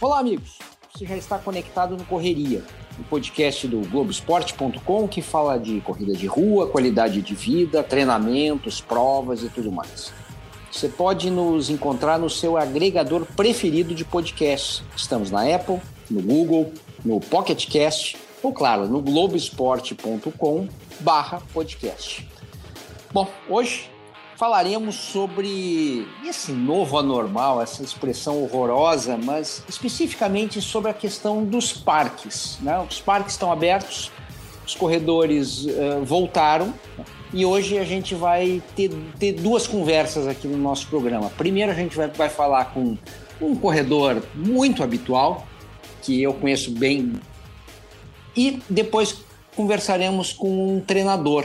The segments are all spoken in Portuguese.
Olá, amigos. Você já está conectado no Correria, o um podcast do Globoesporte.com que fala de corrida de rua, qualidade de vida, treinamentos, provas e tudo mais. Você pode nos encontrar no seu agregador preferido de podcasts. Estamos na Apple, no Google, no Pocket Cast ou, claro, no globesport.com barra podcast. Bom, hoje falaremos sobre esse novo anormal, essa expressão horrorosa, mas especificamente sobre a questão dos parques. Né? Os parques estão abertos, os corredores uh, voltaram e hoje a gente vai ter, ter, duas conversas aqui no nosso programa. Primeiro, a gente vai, vai falar com um corredor muito habitual, que eu conheço bem, e depois conversaremos com um treinador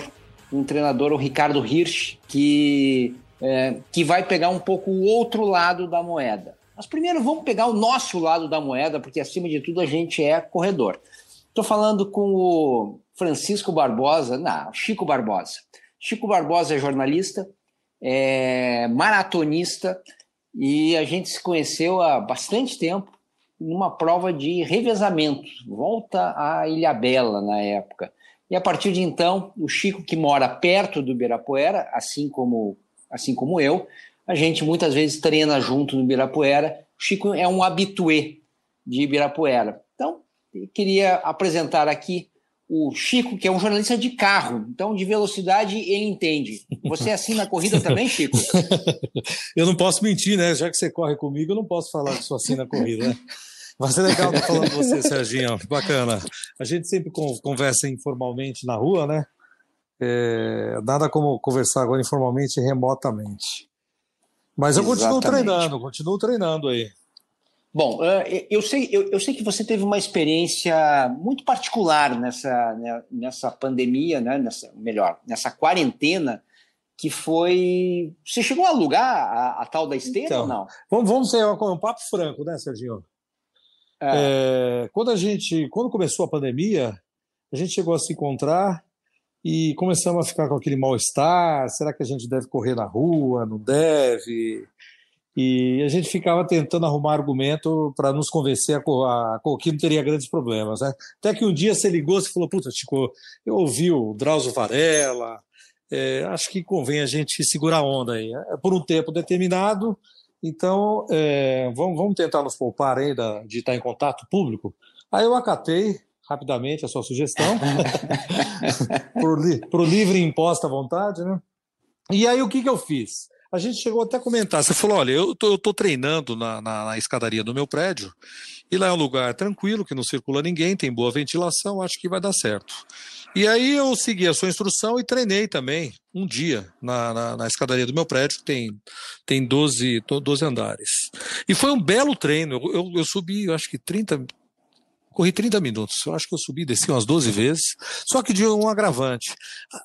um treinador, o Ricardo Hirsch, que, é, que vai pegar um pouco o outro lado da moeda. Mas primeiro vamos pegar o nosso lado da moeda, porque acima de tudo a gente é corredor. Estou falando com o Francisco Barbosa, não, Chico Barbosa. Chico Barbosa é jornalista, é maratonista e a gente se conheceu há bastante tempo numa prova de revezamento, volta à Ilha Bela na época. E a partir de então, o Chico, que mora perto do Ibirapuera, assim como, assim como eu, a gente muitas vezes treina junto no Ibirapuera. O Chico é um habitué de Ibirapuera. Então, queria apresentar aqui o Chico, que é um jornalista de carro, então de velocidade ele entende. Você é assim na corrida também, Chico? eu não posso mentir, né? Já que você corre comigo, eu não posso falar que sou assim na corrida, né? Vai ser legal estar falando com você, Serginho. Bacana. A gente sempre conversa informalmente na rua, né? É, nada como conversar agora informalmente e remotamente. Mas eu Exatamente. continuo treinando, continuo treinando aí. Bom, eu sei, eu, sei que você teve uma experiência muito particular nessa, né, nessa pandemia, né, nessa, melhor, nessa quarentena, que foi. Você chegou a alugar a, a tal da esteira então, ou não? Vamos, vamos ser um papo franco, né, Serginho? É. É, quando a gente, quando começou a pandemia, a gente chegou a se encontrar e começamos a ficar com aquele mal-estar. Será que a gente deve correr na rua? Não deve? E a gente ficava tentando arrumar argumento para nos convencer a, a, a, que não teria grandes problemas. Né? Até que um dia você ligou e falou: Puta, Chico, eu ouvi o Drauzio Varela, é, acho que convém a gente segurar a onda aí. É, por um tempo determinado, então, é, vamos, vamos tentar nos poupar ainda de estar em contato público. Aí eu acatei rapidamente a sua sugestão, para o livre imposta à vontade, né? E aí o que, que eu fiz? A gente chegou até a comentar. Você falou: olha, eu tô, eu tô treinando na, na, na, escadaria do meu prédio, e lá é um lugar tranquilo, que não circula ninguém, tem boa ventilação, acho que vai dar certo. E aí eu segui a sua instrução e treinei também um dia na, na, na escadaria do meu prédio, que tem, tem 12, 12 andares. E foi um belo treino. Eu, eu, eu subi, eu acho que 30, corri 30 minutos. Eu acho que eu subi e desci umas 12 vezes, só que de um agravante.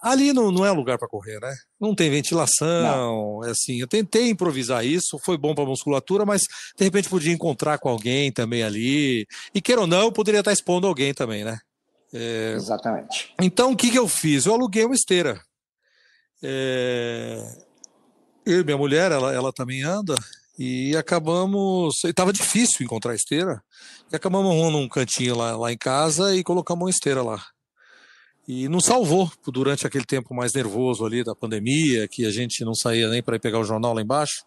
Ali não, não é lugar para correr, né? Não tem ventilação, não. é assim. Eu tentei improvisar isso, foi bom para a musculatura, mas de repente podia encontrar com alguém também ali. E queira ou não, eu poderia estar expondo alguém também, né? É... Exatamente. Então, o que, que eu fiz? Eu aluguei uma esteira. É... Eu e minha mulher, ela, ela também anda, e acabamos. Estava difícil encontrar esteira, e acabamos arrumando um cantinho lá, lá em casa e colocamos uma esteira lá. E nos salvou durante aquele tempo mais nervoso ali da pandemia, que a gente não saía nem para ir pegar o jornal lá embaixo.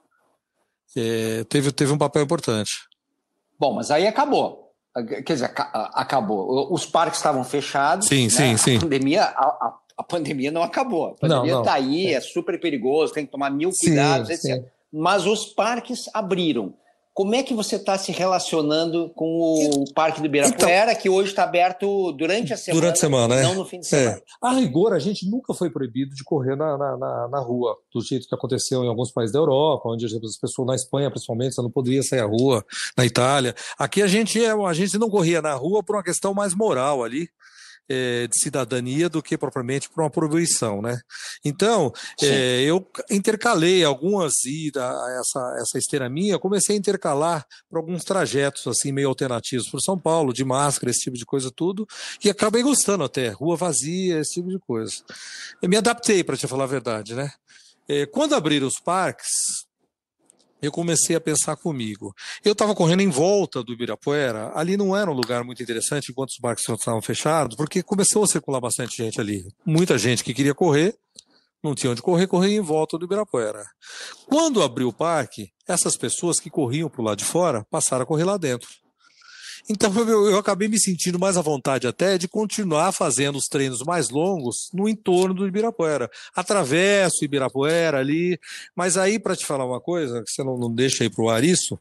É, teve, teve um papel importante. Bom, mas aí acabou. Quer dizer, acabou. Os parques estavam fechados. Sim, né? sim, sim. A pandemia, a, a, a, pandemia não acabou. A pandemia está aí, é super perigoso, tem que tomar mil cuidados, sim, etc. Sim. Mas os parques abriram. Como é que você está se relacionando com o Parque do Ibirapuera, então, que hoje está aberto durante a semana? Durante a semana, né? Não no fim de semana. É. A rigor, a gente nunca foi proibido de correr na, na, na, na, rua, do jeito que aconteceu em alguns países da Europa, onde as pessoas, na Espanha principalmente, você não poderia sair à rua, na Itália. Aqui a gente, é, a gente não corria na rua por uma questão mais moral ali é, de cidadania do que propriamente por uma proibição, né? Então, é, eu intercalei algumas idas a essa, essa esteira minha, comecei a intercalar para alguns trajetos assim meio alternativos por São Paulo, de máscara, esse tipo de coisa tudo, e acabei gostando até, rua vazia, esse tipo de coisa. Eu me adaptei, para te falar a verdade, né? É, quando abriram os parques, eu comecei a pensar comigo. Eu estava correndo em volta do Ibirapuera, ali não era um lugar muito interessante enquanto os parques estavam fechados, porque começou a circular bastante gente ali. Muita gente que queria correr, não tinha onde correr, corria em volta do Ibirapuera. Quando abriu o parque, essas pessoas que corriam para o lado de fora passaram a correr lá dentro. Então eu, eu, acabei me sentindo mais à vontade até de continuar fazendo os treinos mais longos no entorno do Ibirapuera. Atravesso o Ibirapuera ali, mas aí para te falar uma coisa, que você não, não deixa aí pro ar isso,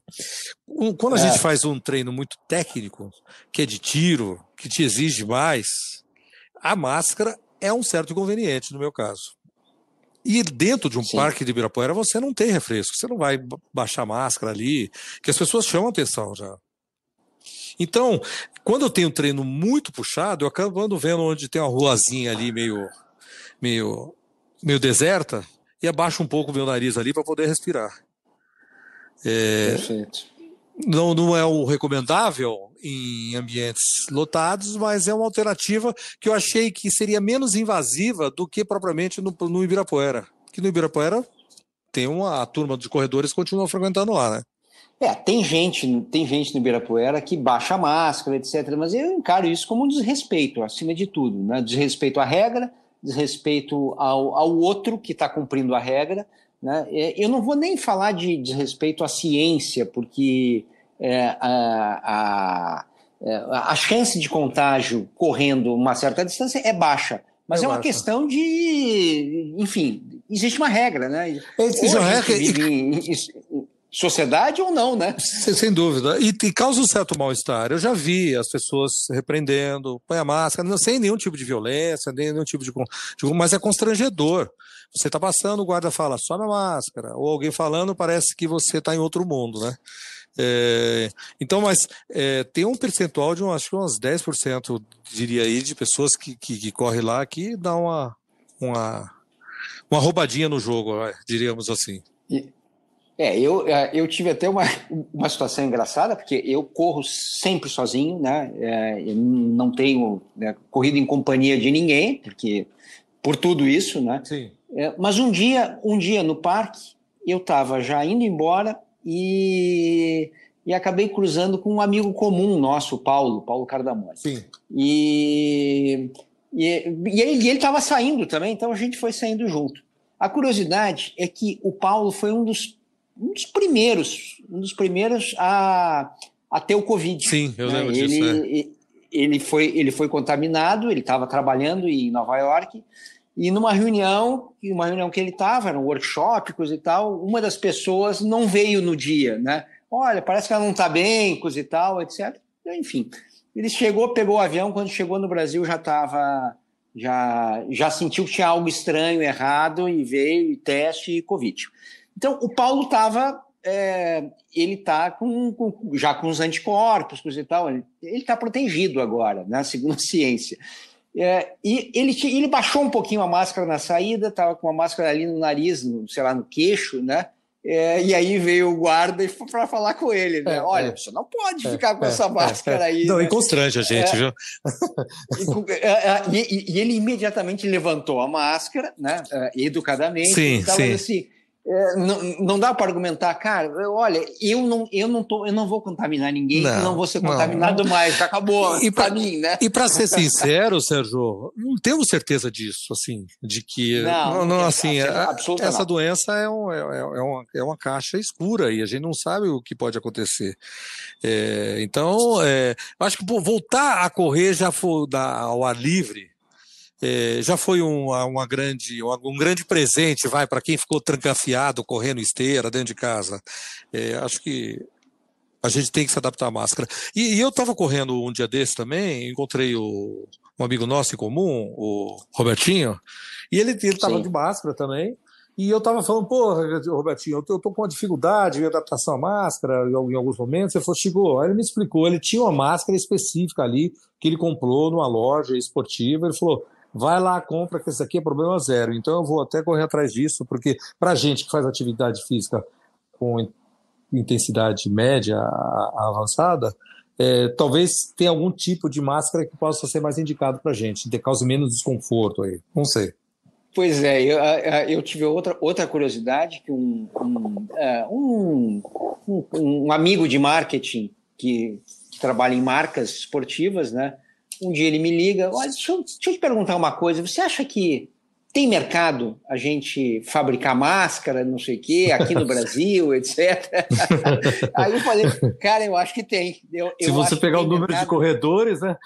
quando a é. gente faz um treino muito técnico, que é de tiro, que te exige mais, a máscara é um certo inconveniente no meu caso. E dentro de um Sim. parque de Ibirapuera você não tem refresco, você não vai baixar máscara ali, que as pessoas chamam atenção já. Então, quando eu tenho um treino muito puxado, eu acabo vendo onde tem uma ruazinha ali meio, meio, meio deserta e abaixo um pouco o meu nariz ali para poder respirar. É, Perfeito. Não, não é o recomendável em ambientes lotados, mas é uma alternativa que eu achei que seria menos invasiva do que propriamente no, no Ibirapuera. Que no Ibirapuera tem uma a turma de corredores que continua frequentando lá, né? É, tem gente, tem gente no Ibirapuera que baixa a máscara, etc. Mas eu encaro isso como um desrespeito, acima de tudo, né? Desrespeito à regra, desrespeito ao, ao outro que está cumprindo a regra. Né? É, eu não vou nem falar de desrespeito à ciência, porque é, a, a, é, a, chance de contágio correndo uma certa distância é baixa. Mas é, é uma questão de. Enfim, existe uma regra, né? Existe uma regra. E sociedade ou não, né? Sem dúvida. E, e causa um certo mal-estar. Eu já vi as pessoas repreendendo, põe a máscara, não, sem nenhum tipo de violência, nem nenhum tipo de, de. Mas é constrangedor. Você está passando, o guarda fala, sobe a máscara. Ou alguém falando, parece que você está em outro mundo, né? É, então, mas é, tem um percentual de, um, acho que uns 10%, diria aí, de pessoas que, que, que corre lá que dá uma, uma, uma roubadinha no jogo, diríamos assim. E, é, eu, é, eu tive até uma, uma situação engraçada, porque eu corro sempre sozinho, né? É, não tenho né, corrido em companhia de ninguém, porque por tudo isso, né? Sim. É, mas um dia, um dia no parque, eu estava já indo embora e, e acabei cruzando com um amigo comum nosso, o Paulo, Paulo Cardamone. Sim. E, e, e ele estava saindo também, então a gente foi saindo junto. A curiosidade é que o Paulo foi um dos um dos primeiros, um dos primeiros a, a ter o Covid. Sim, eu né? lembro ele, disso. É. Ele, foi, ele foi contaminado, ele estava trabalhando em Nova York, e numa reunião, uma reunião que ele estava, era um workshop, coisa e tal, uma das pessoas não veio no dia, né? Olha, parece que ela não está bem, coisa e tal, etc. Enfim, ele chegou, pegou o avião, quando chegou no Brasil já estava, já, já sentiu que tinha algo estranho, errado, e veio, e teste, e Covid. Então, o Paulo estava. É, ele está com, com, já com os anticorpos, coisa e tal, ele está protegido agora, né, segundo a ciência. É, e ele, ele baixou um pouquinho a máscara na saída, estava com a máscara ali no nariz, no, sei lá, no queixo, né? É, e aí veio o guarda para falar com ele, né? É, Olha, é. você não pode ficar com é, essa máscara aí. Não, né? e constrange a gente, viu? E, e, e, ele imediatamente levantou a máscara, né? educadamente. Sim, sim. Assim, é, não, não dá para argumentar, cara, olha, eu não, eu não tô, eu não vou contaminar ninguém, não, não vou ser contaminado não. mais, acabou e para mim, né? E para ser sincero, Sérgio, não temos certeza disso, assim, de que não, não, assim, a, essa doença é, um, é, é, é, uma, é uma caixa escura e a gente não sabe o que pode acontecer. É, então, é, acho que voltar a correr já foi da, ao ar livre é, já foi uma, uma grande, um grande presente, vai, para quem ficou trancafiado, correndo esteira dentro de casa. É, acho que a gente tem que se adaptar à máscara. E, e eu estava correndo um dia desse também, encontrei o, um amigo nosso em comum, o Robertinho, e ele estava de máscara também. E eu estava falando, pô, Robertinho, eu estou com uma dificuldade de adaptação à máscara em alguns momentos. Ele falou, chegou. Aí ele me explicou, ele tinha uma máscara específica ali que ele comprou numa loja esportiva. Ele falou, vai lá, compra, que esse aqui é problema zero. Então eu vou até correr atrás disso, porque para gente que faz atividade física com intensidade média avançada, é, talvez tenha algum tipo de máscara que possa ser mais indicado para gente, que cause menos desconforto aí. Não sei. Pois é, eu, eu, tive outra, outra curiosidade que um, um, é, um, um amigo de marketing que, que, trabalha em marcas esportivas, né? Um dia ele me liga, olha, deixa eu, deixa eu te perguntar uma coisa, você acha que tem mercado a gente fabricar máscara, não sei o quê, aqui no Brasil, etc. Aí eu falei, cara, eu acho que tem. Eu, Se eu você pegar o número mercado. de corredores, né?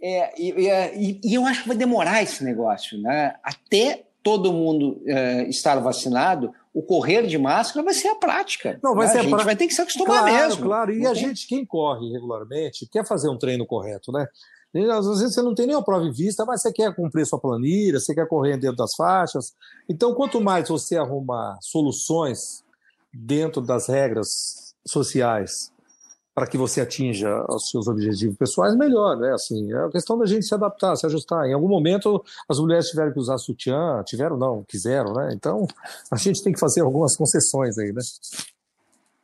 É, e, e, e, eu acho que vai demorar esse negócio, né? Até todo mundo é, estar vacinado, o correr de máscara vai ser a prática. Não, vai né? ser a gente vai ter que se acostumar claro, mesmo. Claro, e a gente, quem corre regularmente, quer fazer um treino correto, né? Às vezes você não tem nem a prova em vista, mas você quer cumprir sua planilha, você quer correr dentro das faixas. Então, quanto mais você arrumar soluções dentro das regras sociais para que você atinja os seus objetivos pessoais, melhor, né? Assim, é a questão da gente se adaptar, se ajustar. Em algum momento, as mulheres tiveram que usar sutiã, tiveram não, quiseram, né? Então, a gente tem que fazer algumas concessões aí, né?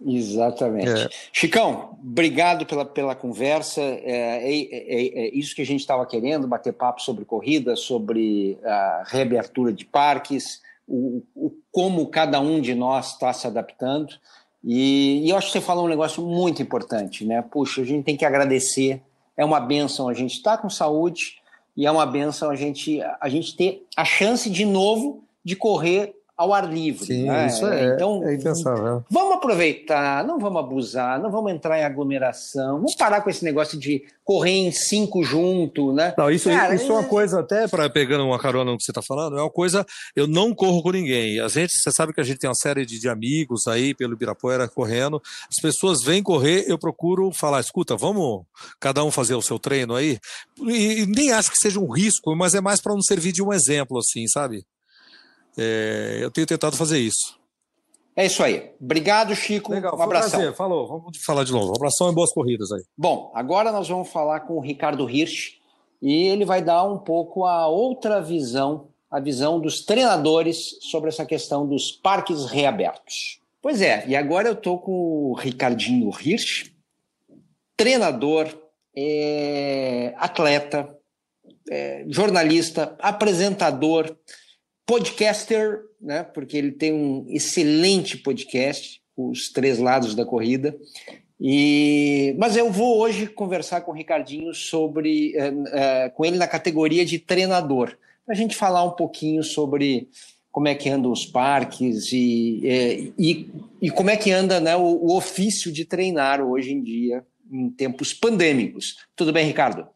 Exatamente. É. Chicão, obrigado pela, pela conversa. É, é, é, é isso que a gente estava querendo, bater papo sobre corrida, sobre a reabertura de parques, o, o como cada um de nós está se adaptando. E, e, eu acho que você falou um negócio muito importante, né? Puxa, a gente tem que agradecer. É uma benção a gente estar tá com saúde e é uma benção a gente, a gente ter a chance de novo de correr ao ar livre. Sim, né? isso é, então, é impensável. Vamos aproveitar, não vamos abusar, não vamos entrar em aglomeração, vamos parar com esse negócio de correr em cinco junto, né? Não, isso, Cara, isso é uma coisa, até para pegando uma carona no que você está falando, é uma coisa, eu não corro com ninguém. A gente, você sabe que a gente tem uma série de, de amigos aí pelo Ibirapuera correndo, as pessoas vêm correr, eu procuro falar, escuta, vamos cada um fazer o seu treino aí, e, e nem acho que seja um risco, mas é mais para não servir de um exemplo, assim, sabe? É, eu tenho tentado fazer isso. É isso aí. Obrigado, Chico. Legal, um abração. Prazer. Falou. Vamos falar de novo. Um abração e boas corridas aí. Bom, agora nós vamos falar com o Ricardo Hirsch e ele vai dar um pouco a outra visão, a visão dos treinadores sobre essa questão dos parques reabertos. Pois é, e agora eu estou com o Ricardinho Hirsch, treinador, é, atleta, é, jornalista, apresentador, podcaster, né? Porque ele tem um excelente podcast, os três lados da corrida. E, mas eu vou hoje conversar com o Ricardinho sobre, uh, uh, com ele na categoria de treinador, para a gente falar um pouquinho sobre como é que andam os parques e, eh, e, e como é que anda né, o, o ofício de treinar hoje em dia, em tempos pandêmicos. Tudo bem, Ricardo?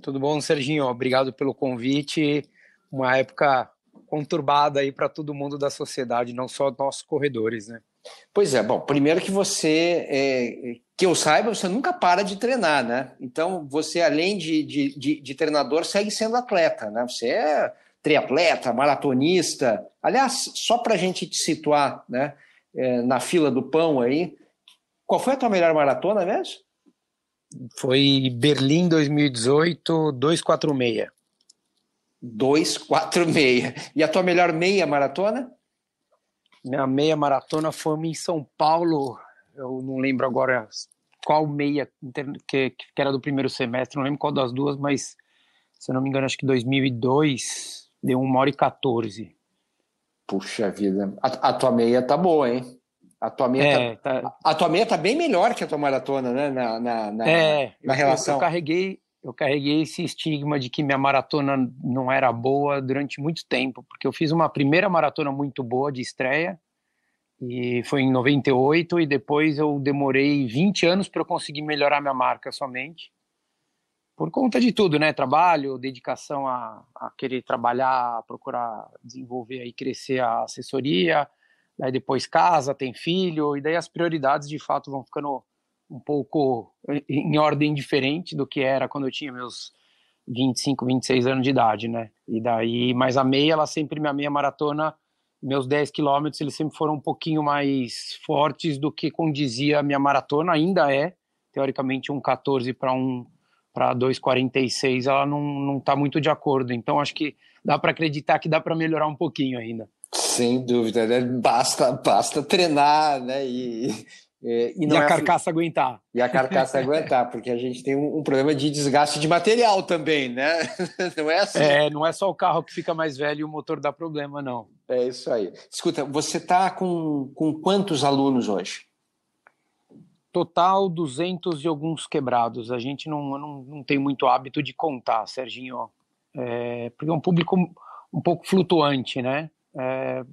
Tudo bom, Serginho? Obrigado pelo convite. Uma época conturbada aí para todo mundo da sociedade, não só nossos corredores, né? Pois é, bom, primeiro que você, é, que eu saiba, você nunca para de treinar, né? Então, você, além de, de, de, de treinador, segue sendo atleta, né? Você é triatleta, maratonista. Aliás, só para a gente te situar, né, é, na fila do pão aí, qual foi a tua melhor maratona mesmo? Foi Berlim 2018, 246. 246. E a tua melhor meia maratona? Minha meia maratona foi em São Paulo. Eu não lembro agora qual meia que, que era do primeiro semestre, não lembro qual das duas, mas se eu não me engano, acho que 2002 deu 1 hora e 14. Puxa vida. A, a tua meia tá boa, hein? A tua meia, é, tá, tá... A tua meia tá bem melhor que a tua maratona, né? Na, na, na, é, na relação. Eu, eu carreguei, eu carreguei esse estigma de que minha maratona não era boa durante muito tempo, porque eu fiz uma primeira maratona muito boa de estreia, e foi em 98, e depois eu demorei 20 anos para conseguir melhorar minha marca somente, por conta de tudo, né? Trabalho, dedicação a, a querer trabalhar, procurar desenvolver e crescer a assessoria, daí depois casa, tem filho, e daí as prioridades de fato vão ficando um pouco em ordem diferente do que era quando eu tinha meus 25, 26 anos de idade, né? E daí, mas a meia, ela sempre, minha meia maratona, meus 10 quilômetros, eles sempre foram um pouquinho mais fortes do que condizia a minha maratona, ainda é, teoricamente, um 14 para um para 2,46, ela não, não tá muito de acordo. Então, acho que dá para acreditar que dá para melhorar um pouquinho ainda. Sem dúvida, né? Basta, basta treinar, né? E, É, e, e a é carcaça aguentar. E a carcaça aguentar, porque a gente tem um, um, problema de desgaste de material também, né? Não é assim? É, não é só o carro que fica mais velho e o motor dá problema, não. É isso aí. Escuta, você está com, com quantos alunos hoje? Total 200 e alguns quebrados. A gente não, não, não tem muito hábito de contar, Serginho. É, porque é um público um pouco flutuante, né? É,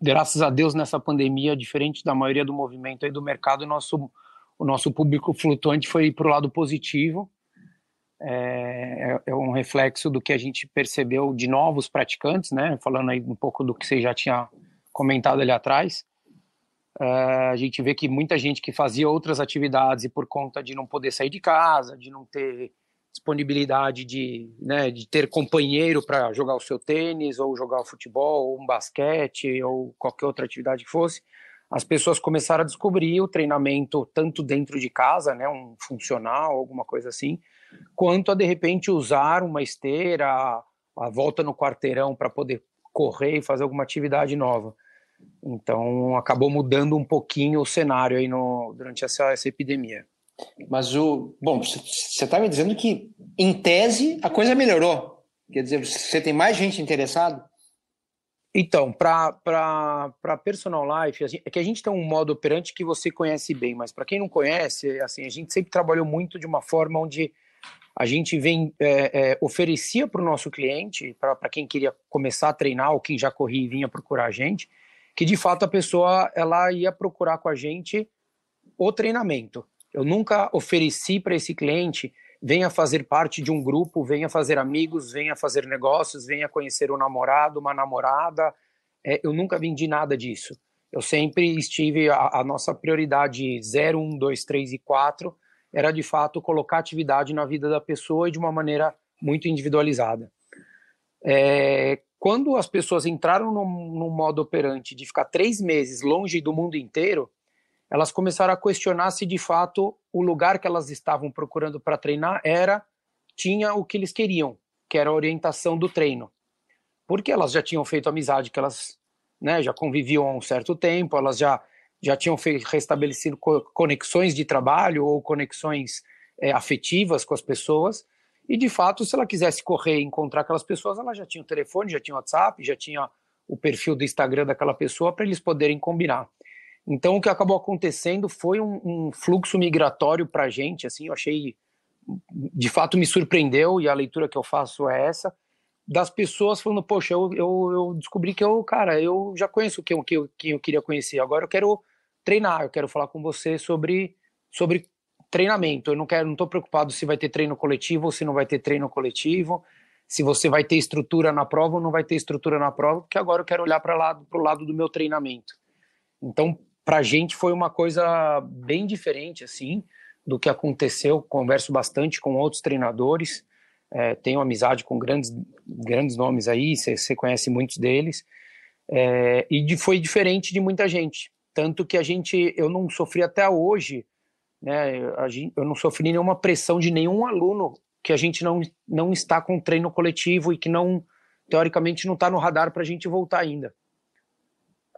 graças a Deus nessa pandemia, diferente da maioria do movimento aí do mercado, nosso, o nosso público flutuante foi para o lado positivo. É, é, é, um reflexo do que a gente percebeu de novos praticantes, né? Falando aí um pouco do que você já tinha comentado ali atrás. É, a gente vê que muita gente que fazia outras atividades e por conta de não poder sair de casa, de não ter disponibilidade de, né, de ter companheiro para jogar o seu tênis, ou jogar o futebol, ou um basquete, ou qualquer outra atividade que fosse, as pessoas começaram a descobrir o treinamento tanto dentro de casa, né, um funcional, alguma coisa assim, quanto a de repente usar uma esteira, a volta no quarteirão para poder correr e fazer alguma atividade nova. Então acabou mudando um pouquinho o cenário aí no, durante essa, essa epidemia. Mas o. Bom, você está me dizendo que, em tese, a coisa melhorou. Quer dizer, você tem mais gente interessada? Então, para personal life, é que a gente tem um modo operante que você conhece bem, mas para quem não conhece, assim, a gente sempre trabalhou muito de uma forma onde a gente vem é, é, oferecia para o nosso cliente, para quem queria começar a treinar ou quem já corria e vinha procurar a gente, que de fato a pessoa ela ia procurar com a gente o treinamento. Eu nunca ofereci para esse cliente venha fazer parte de um grupo, venha fazer amigos, venha fazer negócios, venha conhecer um namorado, uma namorada. É, eu nunca vendi nada disso. Eu sempre estive, a, a, nossa prioridade 0, 1, 2, 3 e 4 era de fato colocar atividade na vida da pessoa e de uma maneira muito individualizada. É, quando as pessoas entraram no, no modo operante de ficar três meses longe do mundo inteiro, elas começaram a questionar se de fato o lugar que elas estavam procurando para treinar era tinha o que eles queriam, que era a orientação do treino. Porque elas já tinham feito amizade, que elas né, já conviviam há um certo tempo, elas já, já tinham feito, restabelecido conexões de trabalho ou conexões é, afetivas com as pessoas. E de fato, se ela quisesse correr e encontrar aquelas pessoas, ela já tinha o telefone, já tinha o WhatsApp, já tinha o perfil do Instagram daquela pessoa para eles poderem combinar. Então, o que acabou acontecendo foi um, um fluxo migratório para a gente, assim, eu achei, de fato me surpreendeu, e a leitura que eu faço é essa, das pessoas falando, poxa, eu, eu, eu descobri que eu, cara, eu já conheço quem, quem, quem eu queria conhecer, agora eu quero treinar, eu quero falar com você sobre, sobre treinamento, eu não quero, não estou preocupado se vai ter treino coletivo ou se não vai ter treino coletivo, se você vai ter estrutura na prova ou não vai ter estrutura na prova, porque agora eu quero olhar para o lado do meu treinamento. Então, para a gente foi uma coisa bem diferente assim do que aconteceu. Converso bastante com outros treinadores, é, tenho amizade com grandes grandes nomes aí, você conhece muitos deles, é, e de, foi diferente de muita gente. Tanto que a gente, eu não sofri até hoje, né? Gente, eu não sofri nenhuma pressão de nenhum aluno que a gente não, não está com treino coletivo e que não, teoricamente, não está no radar para a gente voltar ainda.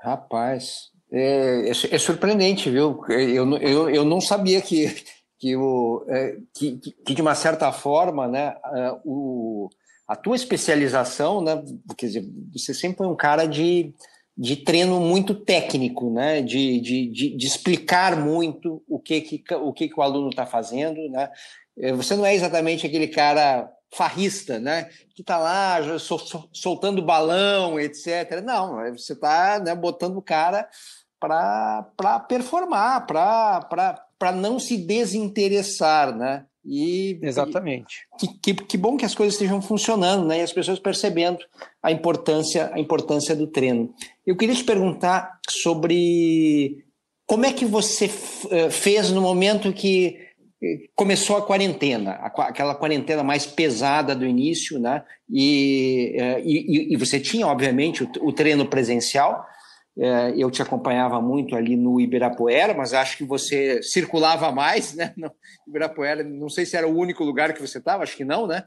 Rapaz, é, é, é, surpreendente, viu? Eu, eu, eu não sabia que, que, o, é, que, que, de uma certa forma, né, o, a tua especialização, né, quer dizer, você sempre foi um cara de, de treino muito técnico, né, de, de, de, de explicar muito o que, que, o, que, que o aluno está fazendo, né? É, você não é exatamente aquele cara farrista, né? Que está lá soltando balão, etc. Não, você está né, botando o cara para performar, para não se desinteressar, né? E, Exatamente. E, que, que, que, bom que as coisas estejam funcionando, né? E as pessoas percebendo a importância, a importância do treino. Eu queria te perguntar sobre como é que você eh, fez no momento que começou a quarentena, aquela quarentena mais pesada do início, né? E, eh, e, e você tinha, obviamente, o, o treino presencial, é, eu te acompanhava muito ali no Ibirapuera, mas acho que você circulava mais, né? No Ibirapuera, não sei se era o único lugar que você estava, acho que não, né?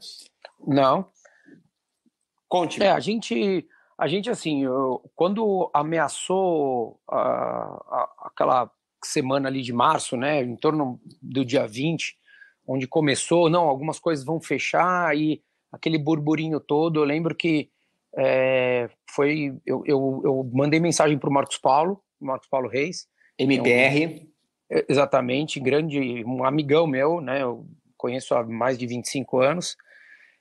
Não. Conte. -me. É, a gente, a gente assim, eu, quando ameaçou a, a, aquela semana ali de março, né, em torno do dia 20, onde começou, não, algumas coisas vão fechar e aquele burburinho todo. Eu lembro que é, foi, eu, eu, eu, mandei mensagem para o Marcos Paulo, Marcos Paulo Reis, MBR, é um, exatamente, grande, um amigão meu, né, eu conheço há mais de 25 anos.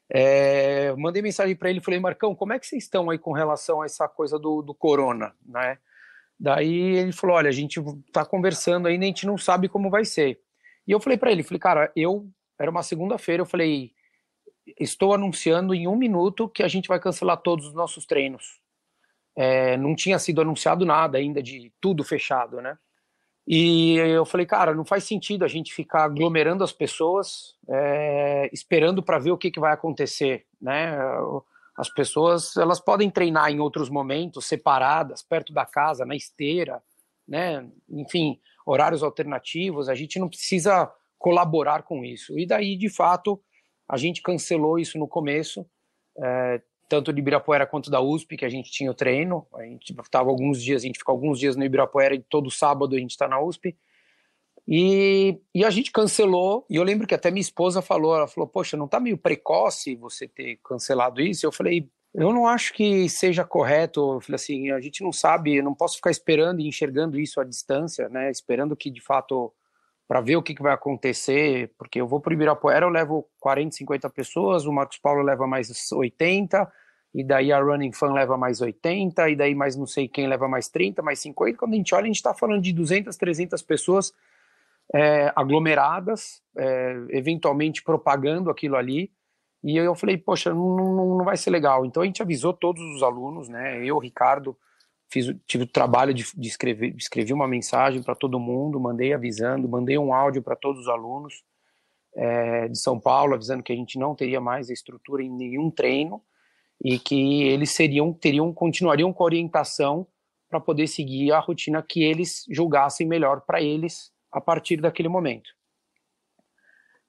É, mandei mensagem para ele, falei, Marcão, como é que vocês estão aí com relação a essa coisa do, do corona, né? Daí ele falou, olha, a gente está conversando ainda, a gente não sabe como vai ser. E eu falei para ele, falei, cara, eu era uma segunda-feira, eu falei, estou anunciando em um minuto que a gente vai cancelar todos os nossos treinos. É, não tinha sido anunciado nada ainda de tudo fechado, né? E eu falei, cara, não faz sentido a gente ficar aglomerando as pessoas, é, esperando para ver o que, que vai acontecer, né? As pessoas, elas podem treinar em outros momentos, separadas, perto da casa, na esteira, né? Enfim, horários alternativos. A gente não precisa colaborar com isso. E daí, de fato, a gente cancelou isso no começo. É, tanto de Ibirapuera quanto da USP, que a gente tinha o treino. A gente estava alguns dias, a gente ficou alguns dias no Ibirapuera e todo sábado a gente está na USP. E, e a gente cancelou, e eu lembro que até minha esposa falou, ela falou, poxa, não está meio precoce você ter cancelado isso? Eu falei, eu não acho que seja correto, eu falei assim, a gente não sabe, eu não posso ficar esperando e enxergando isso à distância, né, esperando que de fato, para ver o que, que vai acontecer, porque eu vou para o Ibirapuera, eu levo 40, 50 pessoas, o Marcos Paulo leva mais 80, e daí a Running Fan leva mais 80, e daí mais não sei quem leva mais 30, mais 50. Quando a gente olha, a gente está falando de 200, 300 pessoas é, aglomeradas, é, eventualmente propagando aquilo ali. E eu falei, poxa, não, não, vai ser legal. Então a gente avisou todos os alunos, né? Eu, Ricardo, fiz, tive o trabalho de, de escrever, escrevi uma mensagem para todo mundo, mandei avisando, mandei um áudio para todos os alunos é, de São Paulo, avisando que a gente não teria mais a estrutura em nenhum treino e que eles seriam teriam continuariam com orientação para poder seguir a rotina que eles julgassem melhor para eles a partir daquele momento.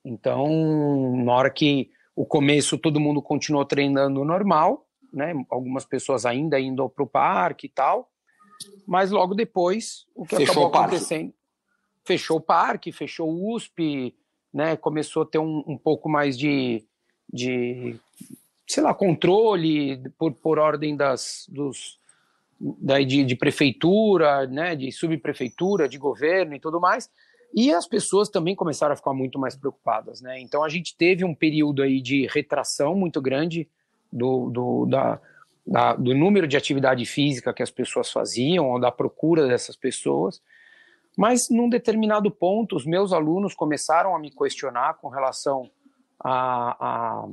Então, na hora que o começo todo mundo continuou treinando normal, né? Algumas pessoas ainda indo para o parque e tal, mas logo depois o que fechou acabou acontecendo, fechou o parque, fechou o USP, né? Começou a ter um, um pouco mais de, de sei lá, controle por, por ordem das, dos, daí de, de prefeitura, né, de subprefeitura, de governo e tudo mais, e as pessoas também começaram a ficar muito mais preocupadas, né? Então a gente teve um período aí de retração muito grande do, do, da, da, do número de atividade física que as pessoas faziam, ou da procura dessas pessoas. Mas num determinado ponto, os meus alunos começaram a me questionar com relação a, a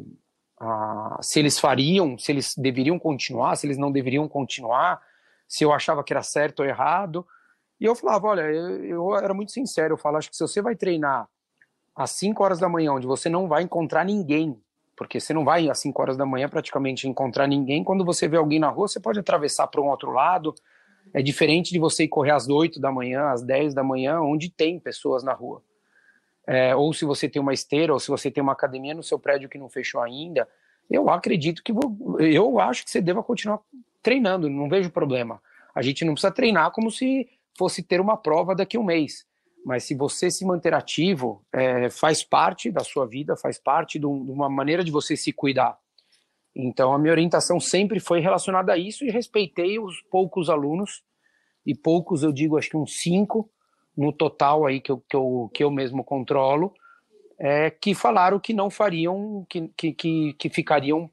ah, se eles fariam, se eles deveriam continuar, se eles não deveriam continuar, se eu achava que era certo ou errado. E eu falava, olha, eu, eu era muito sincero, eu falo, acho que se você vai treinar às 5 horas da manhã, onde você não vai encontrar ninguém, porque você não vai às 5 horas da manhã praticamente encontrar ninguém, quando você vê alguém na rua, você pode atravessar para um outro lado, é diferente de você ir correr às 8 da manhã, às 10 da manhã, onde tem pessoas na rua é, ou se você tem uma esteira, ou se você tem uma academia no seu prédio que não fechou ainda, eu acredito que eu acho que você deva continuar treinando, não vejo problema. A gente não precisa treinar como se fosse ter uma prova daqui a um mês. Mas se você se manter ativo, é, faz parte da sua vida, faz parte de, uma maneira de você se cuidar. Então, a minha orientação sempre foi relacionada a isso e respeitei os poucos alunos, e poucos eu digo, acho que uns cinco, no total aí que eu, que eu, que eu mesmo controlo, é, que falaram que não fariam, que, que, que, que ficariam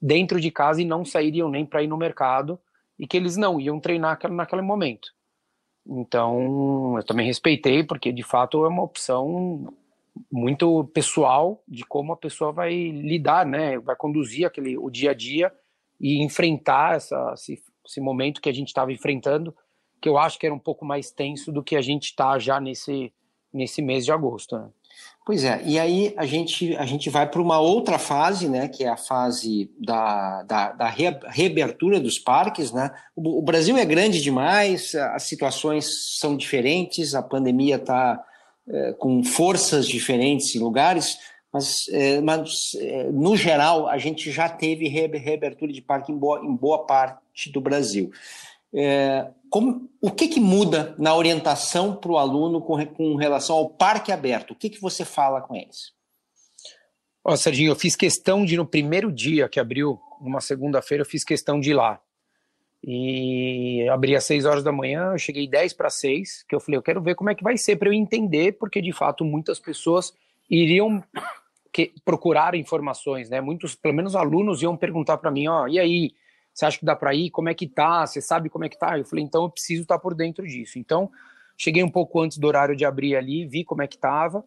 dentro de casa e não sairiam nem para ir no mercado e que eles não iam treinar naquele momento. Então, eu também respeitei, porque de fato é uma opção muito pessoal de como a pessoa vai lidar, né? Vai conduzir aquele, o dia a dia e enfrentar essa, esse, esse momento que a gente estava enfrentando que eu acho que era um pouco mais tenso do que a gente está já nesse, nesse mês de agosto. Né? Pois é, e aí a gente, a gente vai para uma outra fase, né, que é a fase da, da, da reabertura dos parques. Né? O, o, Brasil é grande demais, as situações são diferentes, a pandemia está é, com forças diferentes em lugares, mas, é, mas é, no geral a gente já teve reabertura de parque em boa, em boa parte do Brasil. É, como, o que, que muda na orientação para o aluno com, com, relação ao parque aberto? O que, que você fala com eles? Ó, Serginho, eu fiz questão de, no primeiro dia que abriu, numa segunda-feira, eu fiz questão de ir lá. E abri às 6 horas da manhã, eu cheguei 10 para 6, que eu falei, eu quero ver como é que vai ser para eu entender, porque de fato muitas pessoas iriam que, procurar informações, né? Muitos, pelo menos alunos, iam perguntar para mim, ó, e aí, você acha que dá para ir? Como é que tá? Você sabe como é que tá? Eu falei, então eu preciso estar tá por dentro disso. Então, cheguei um pouco antes do horário de abrir ali, vi como é que tava.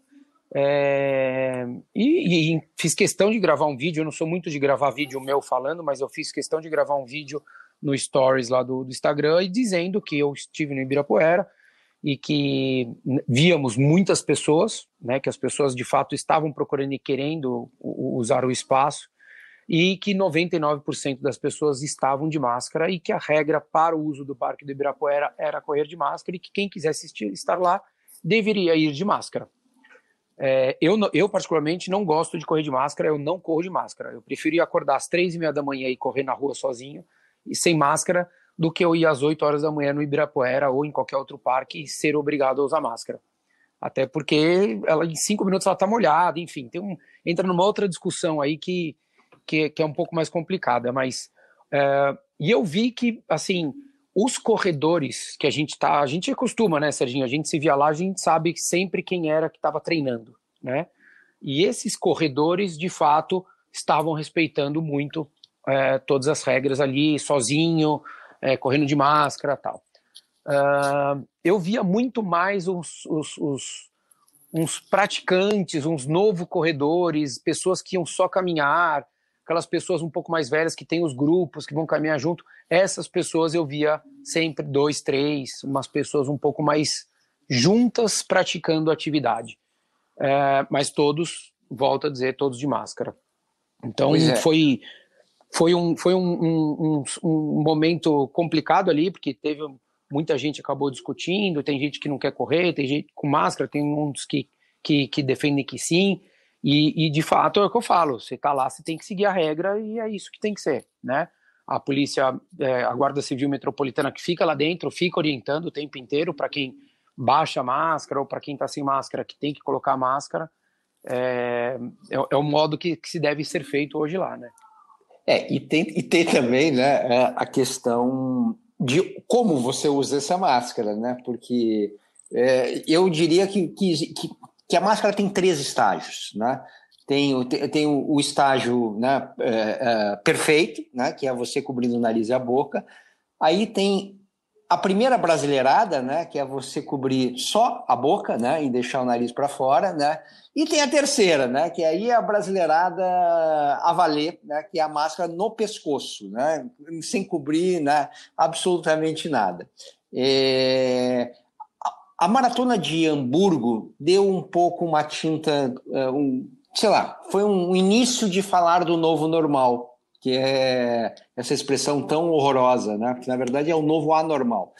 É... E, e, fiz questão de gravar um vídeo. Eu não sou muito de gravar vídeo meu falando, mas eu fiz questão de gravar um vídeo no Stories lá do, do Instagram e dizendo que eu estive no Ibirapuera e que víamos muitas pessoas, né, que as pessoas de fato estavam procurando e querendo usar o espaço e que 99% das pessoas estavam de máscara e que a regra para o uso do Parque do Ibirapuera era correr de máscara e que quem quisesse estar lá deveria ir de máscara. É, eu, eu, particularmente, não gosto de correr de máscara, eu não corro de máscara. Eu prefiro ir acordar às três e meia da manhã e correr na rua sozinho e sem máscara do que eu ir às 8 horas da manhã no Ibirapuera ou em qualquer outro parque e ser obrigado a usar máscara. Até porque ela em cinco minutos ela está molhada, enfim, tem um, entra numa outra discussão aí que que, que é um pouco mais complicada, mas é, e eu vi que assim os corredores que a gente tá, a gente acostuma, né, Serginho? A gente se via lá, a gente sabe sempre quem era que estava treinando, né? E esses corredores, de fato, estavam respeitando muito é, todas as regras ali, sozinho, é, correndo de máscara, tal. Uh, eu via muito mais os, os, os, uns praticantes, uns novos corredores, pessoas que iam só caminhar, aquelas pessoas um pouco mais velhas que têm os grupos, que vão caminhar junto, essas pessoas eu via sempre dois, três, umas pessoas um pouco mais juntas praticando atividade. É, mas todos, volto a dizer, todos de máscara. Então é. foi, foi, um, foi um, um, um, momento complicado ali, porque teve muita gente acabou discutindo, tem gente que não quer correr, tem gente com máscara, tem uns que, que, que defendem que sim. E, e, de fato é o que eu falo, você está lá, você tem que seguir a regra e é isso que tem que ser, né? A polícia, é, a Guarda Civil Metropolitana que fica lá dentro, fica orientando o tempo inteiro para quem baixa a máscara ou para quem está sem máscara que tem que colocar máscara. É, é, é o modo que, que, se deve ser feito hoje lá, né? É, e tem, e tem também né, é, a questão de como você usa essa máscara, né? Porque é, eu diria que, que, que que a máscara tem três estágios, né? Tem, o, tem o, estágio né, é, é, perfeito, né, que é você cobrindo o nariz e a boca. Aí tem a primeira brasileirada, né, que é você cobrir só a boca, né, e deixar o nariz para fora, né. E tem a terceira, né, que aí é a brasileirada a valer, né, que é a máscara no pescoço, né, sem cobrir, né, absolutamente nada. É, a maratona de Hamburgo deu um pouco uma tinta, é, um, sei lá, foi um início de falar do novo normal, que é essa expressão tão horrorosa, né? Que na verdade é o novo anormal.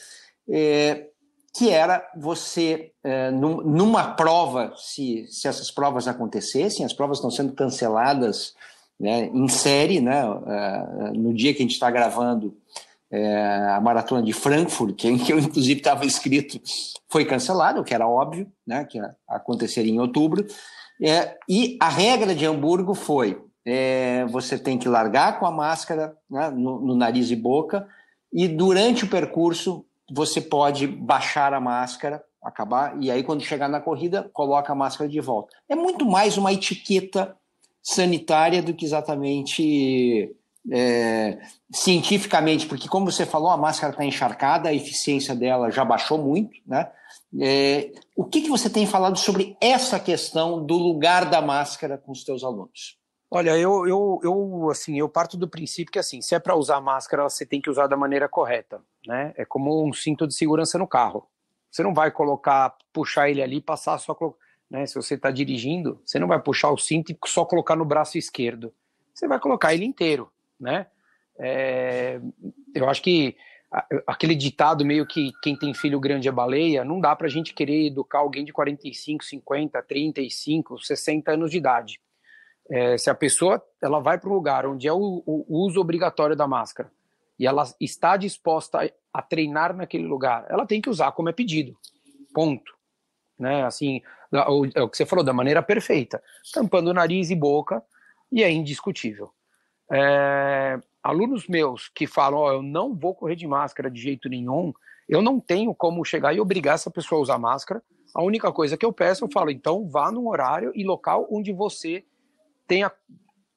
É, que era você, é, numa prova, se, se essas provas acontecessem, as provas estão sendo canceladas né, em série, né, é, no dia que a gente está gravando, é, a maratona de Frankfurt, em que eu inclusive estava inscrito, foi cancelado, o que era óbvio, né, que aconteceria em outubro. É, e a regra de Hamburgo foi: é, você tem que largar com a máscara né, no, no, nariz e boca, e durante o percurso você pode baixar a máscara, acabar, e aí quando chegar na corrida, coloca a máscara de volta. É muito mais uma etiqueta sanitária do que exatamente é, cientificamente, porque como você falou, a máscara está encharcada, a eficiência dela já baixou muito, né? É, o que, que você tem falado sobre essa questão do lugar da máscara com os teus alunos? Olha, eu, eu, eu, assim, eu parto do princípio que, assim, se é para usar máscara, você tem que usar da maneira correta, né? É como um cinto de segurança no carro. Você não vai colocar, puxar ele ali passar só... Né? Se você está dirigindo, você não vai puxar o cinto e só colocar no braço esquerdo. Você vai colocar ele inteiro né? É, eu acho que aquele ditado meio que quem tem filho grande é baleia, não dá para a gente querer educar alguém de 45, 50, 35, 60 anos de idade. É, se a pessoa ela vai para um lugar onde é o, o uso obrigatório da máscara e ela está disposta a treinar naquele lugar, ela tem que usar como é pedido. Ponto. Né? Assim, é o que você falou, da maneira perfeita, tampando nariz e boca, e é indiscutível. É, alunos meus que falam, oh, eu não vou correr de máscara de jeito nenhum, eu não tenho como chegar e obrigar essa pessoa a usar máscara. A única coisa que eu peço, eu falo, então vá num horário e local onde você tenha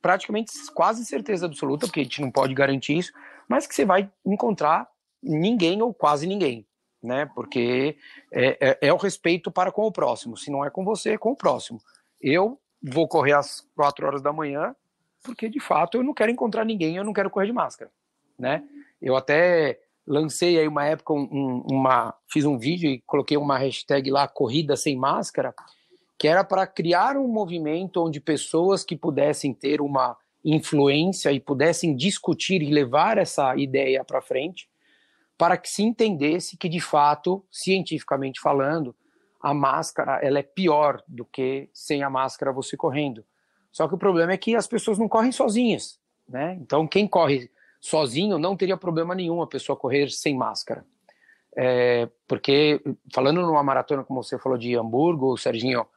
praticamente quase certeza absoluta, porque a gente não pode garantir isso, mas que você vai encontrar ninguém ou quase ninguém, né? Porque é, é, é, o respeito para com o próximo. Se não é com você, é com o próximo. Eu vou correr às quatro horas da manhã, porque de fato eu não quero encontrar ninguém, eu não quero correr de máscara, né? Eu até lancei aí uma época um, uma fiz um vídeo e coloquei uma hashtag lá corrida sem máscara que era para criar um movimento onde pessoas que pudessem ter uma influência e pudessem discutir e levar essa ideia para frente, para que se entendesse que de fato, cientificamente falando, a máscara ela é pior do que sem a máscara você correndo. Só que o problema é que as pessoas não correm sozinhas, né? Então quem corre sozinho não teria problema nenhum a pessoa correr sem máscara. É, porque falando numa maratona como você falou de Hamburgo, Serginho,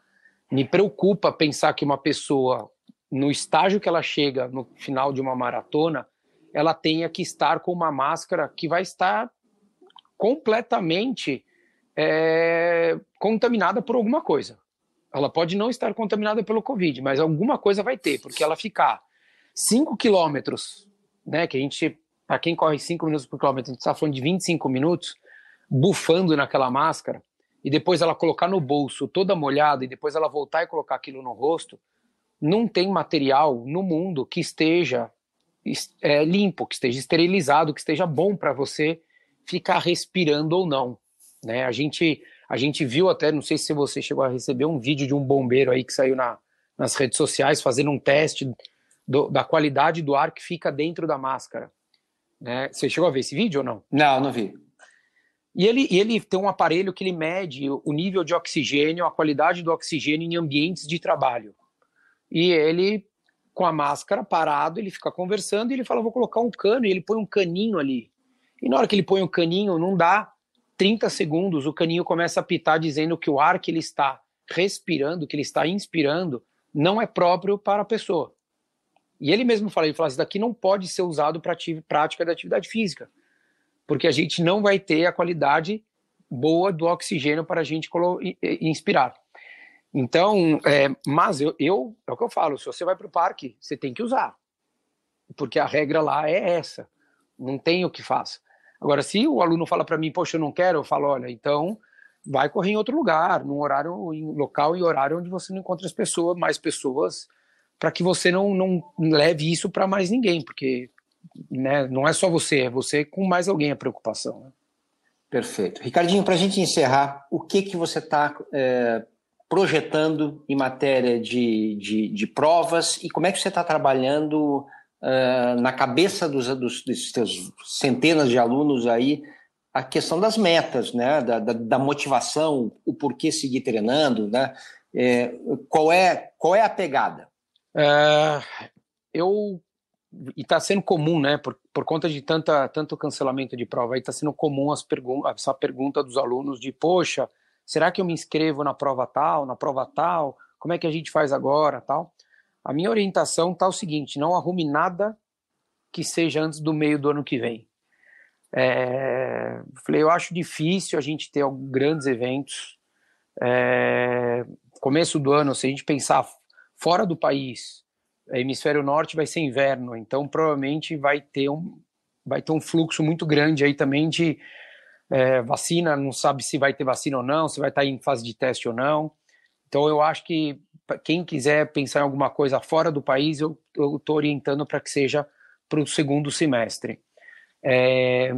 me preocupa pensar que uma pessoa, no estágio que ela chega no final de uma maratona, ela tenha que estar com uma máscara que vai estar completamente é, contaminada por alguma coisa. Ela pode não estar contaminada pelo Covid, mas alguma coisa vai ter, porque ela ficar 5 quilômetros, né, que a gente, para quem corre 5 minutos por quilômetro, a gente está falando de 25 minutos, bufando naquela máscara, e depois ela colocar no bolso toda molhada e depois ela voltar e colocar aquilo no rosto, não tem material no mundo que esteja é, limpo, que esteja esterilizado, que esteja bom para você ficar respirando ou não. Né? A gente a gente viu até, não sei se você chegou a receber um vídeo de um bombeiro aí que saiu na, nas redes sociais fazendo um teste do, da qualidade do ar que fica dentro da máscara. Né? Você chegou a ver esse vídeo ou não? Não, não vi. E ele, ele tem um aparelho que ele mede o nível de oxigênio, a qualidade do oxigênio em ambientes de trabalho. E ele, com a máscara parado, ele fica conversando e ele fala: Vou colocar um cano, e ele põe um caninho ali. E na hora que ele põe o um caninho, não dá 30 segundos, o caninho começa a pitar dizendo que o ar que ele está respirando, que ele está inspirando, não é próprio para a pessoa. E ele mesmo fala: Ele fala, Isso daqui não pode ser usado para prática da atividade física porque a gente não vai ter a qualidade boa do oxigênio para a gente inspirar. Então, é, mas eu, eu, é o que eu falo, se você vai para o parque, você tem que usar, porque a regra lá é essa, não tem o que faça. Agora, se o aluno fala para mim, poxa, eu não quero, eu falo, olha, então vai correr em outro lugar, num horário, em local e horário onde você não encontra as pessoas, mais pessoas, para que você não, não leve isso para mais ninguém, porque né, não é só você, é você com mais alguém a preocupação. Né? Perfeito. Ricardinho, para a gente encerrar, o que, que você está é, projetando em matéria de, de, de, provas e como é que você está trabalhando na cabeça dos, dos, dos seus centenas de alunos aí a questão das metas, né, da, da, da motivação, o porquê seguir treinando, né? É, qual, é, qual é a pegada? É, eu e está sendo comum, né, por, por conta de tanta, tanto cancelamento de prova, está sendo comum as pergun essa pergunta dos alunos de, poxa, será que eu me inscrevo na prova tal, na prova tal, como é que a gente faz agora, tal? A minha orientação está o seguinte, não arrume nada que seja antes do meio do ano que vem. É, falei, eu acho difícil a gente ter grandes eventos. É, começo do ano, se a gente pensar fora do país, hemisfério norte vai ser inverno, então provavelmente vai ter um, vai ter um fluxo muito grande aí também de é, vacina, não sabe se vai ter vacina ou não, se vai estar em fase de teste ou não. Então eu acho que quem quiser pensar em alguma coisa fora do país, eu estou orientando para que seja para o segundo semestre. É,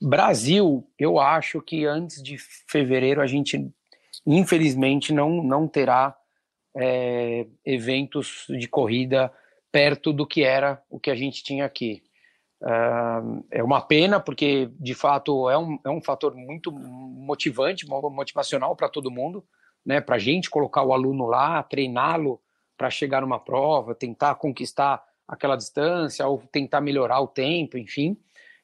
Brasil, eu acho que antes de fevereiro a gente, infelizmente, não, não terá é, eventos de corrida perto do que era o que a gente tinha aqui. Uh, é uma pena, porque de fato é um, é um fator muito motivante, motivacional para todo mundo, né? para a gente colocar o aluno lá, treiná-lo para chegar numa prova, tentar conquistar aquela distância ou tentar melhorar o tempo, enfim.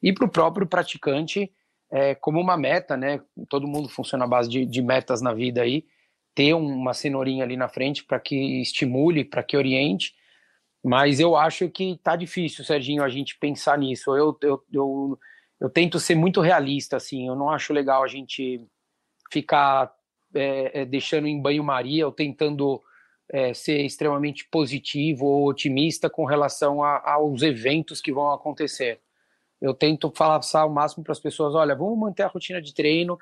e para o próprio praticante é, como uma meta, né? Todo mundo funciona à base de, de metas na vida aí, ter uma cenourinha ali na frente para que estimule, para que oriente. Mas eu acho que tá difícil, Serginho, a gente pensar nisso. Eu, eu, eu, eu tento ser muito realista, assim. Eu não acho legal a gente ficar é, é, deixando em banho-maria ou tentando é, ser extremamente positivo ou otimista com relação a, aos eventos que vão acontecer. Eu tento falar o máximo para as pessoas: olha, vamos manter a rotina de treino.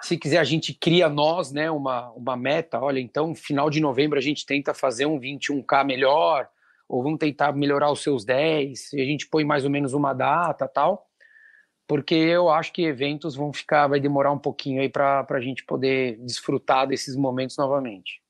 Se quiser, a gente cria nós, né, uma, uma meta. Olha, então, final de novembro a gente tenta fazer um 21K melhor, ou vamos tentar melhorar os seus 10, e a gente põe mais ou menos uma data tal porque eu acho que eventos vão ficar, vai demorar um pouquinho aí para a gente poder desfrutar desses momentos novamente.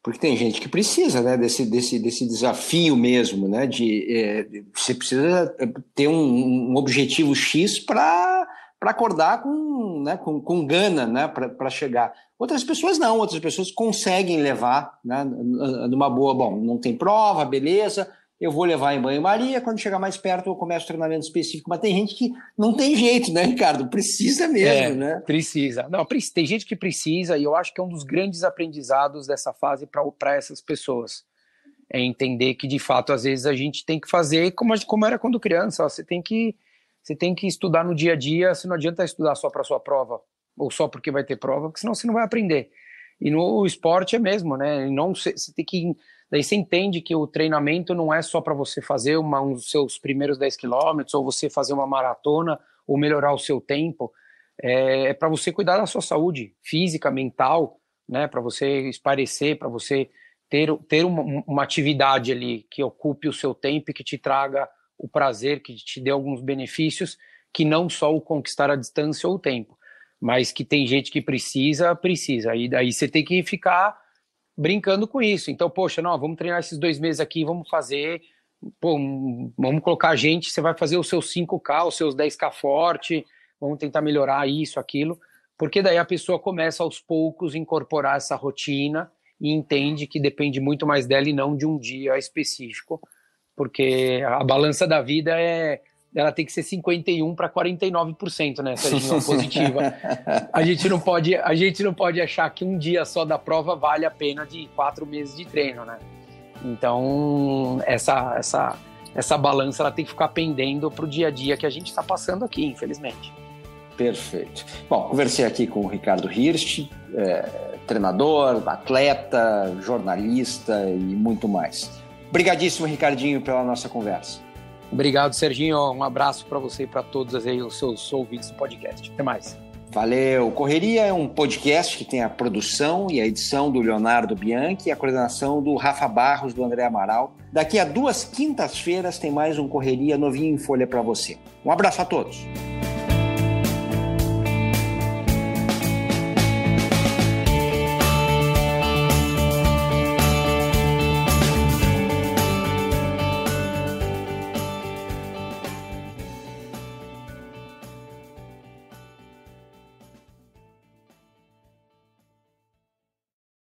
Porque tem gente que precisa, né, desse, desse, desse desafio mesmo, né, de é, você precisa ter um, um objetivo X para acordar com, né, com, com gana né, para chegar. Outras pessoas não, outras pessoas conseguem levar né, numa boa. Bom, não tem prova, beleza, eu vou levar em banho-maria, quando chegar mais perto eu começo o treinamento específico. Mas tem gente que não tem jeito, né, Ricardo? Precisa mesmo, é, né? Precisa. Não, tem gente que precisa, e eu acho que é um dos grandes aprendizados dessa fase para essas pessoas. É entender que, de fato, às vezes a gente tem que fazer como, como era quando criança. Ó, você tem que você tem que estudar no dia a dia, se não adianta estudar só para sua prova, ou só porque vai ter prova, porque senão você não vai aprender. E no esporte é mesmo, né? Não, você, você tem que Daí você entende que o treinamento não é só para você fazer uma, um dos seus primeiros 10 quilômetros, ou você fazer uma maratona, ou melhorar o seu tempo. É, é para você cuidar da sua saúde física, mental, né? Para você esparecer, para você ter, ter uma, uma atividade ali que ocupe o seu tempo e que te traga o prazer, que te dê alguns benefícios, que não só o conquistar a distância ou o tempo, mas que tem gente que precisa, precisa. E daí você tem que ficar brincando com isso. Então, poxa, não, vamos treinar esses dois meses aqui, vamos fazer, pô, vamos colocar a gente, você vai fazer os seus 5K, os seus 10K forte, vamos tentar melhorar isso, aquilo, porque daí a pessoa começa aos poucos a incorporar essa rotina e entende que depende muito mais dela e não de um dia específico, porque a balança da vida é ela tem que ser 51 para 49%, né, Serginho, positiva. a gente não pode, a gente não pode achar que um dia só da prova vale a pena de quatro meses de treino, né? Então essa essa essa balança ela tem que ficar pendendo para o dia a dia que a gente está passando aqui, infelizmente. Perfeito. Bom, conversei aqui com o Ricardo Hirsch, é, treinador, atleta, jornalista e muito mais. Obrigadíssimo, Ricardinho, pela nossa conversa. Obrigado, Serginho. Um abraço para você e para todos aí, os seus ouvintes do podcast. Até mais. Valeu. Correria é um podcast que tem a produção e a edição do Leonardo Bianchi e a coordenação do Rafa Barros, do André Amaral. Daqui a duas quintas-feiras tem mais um Correria novinho em folha para você. Um abraço a todos.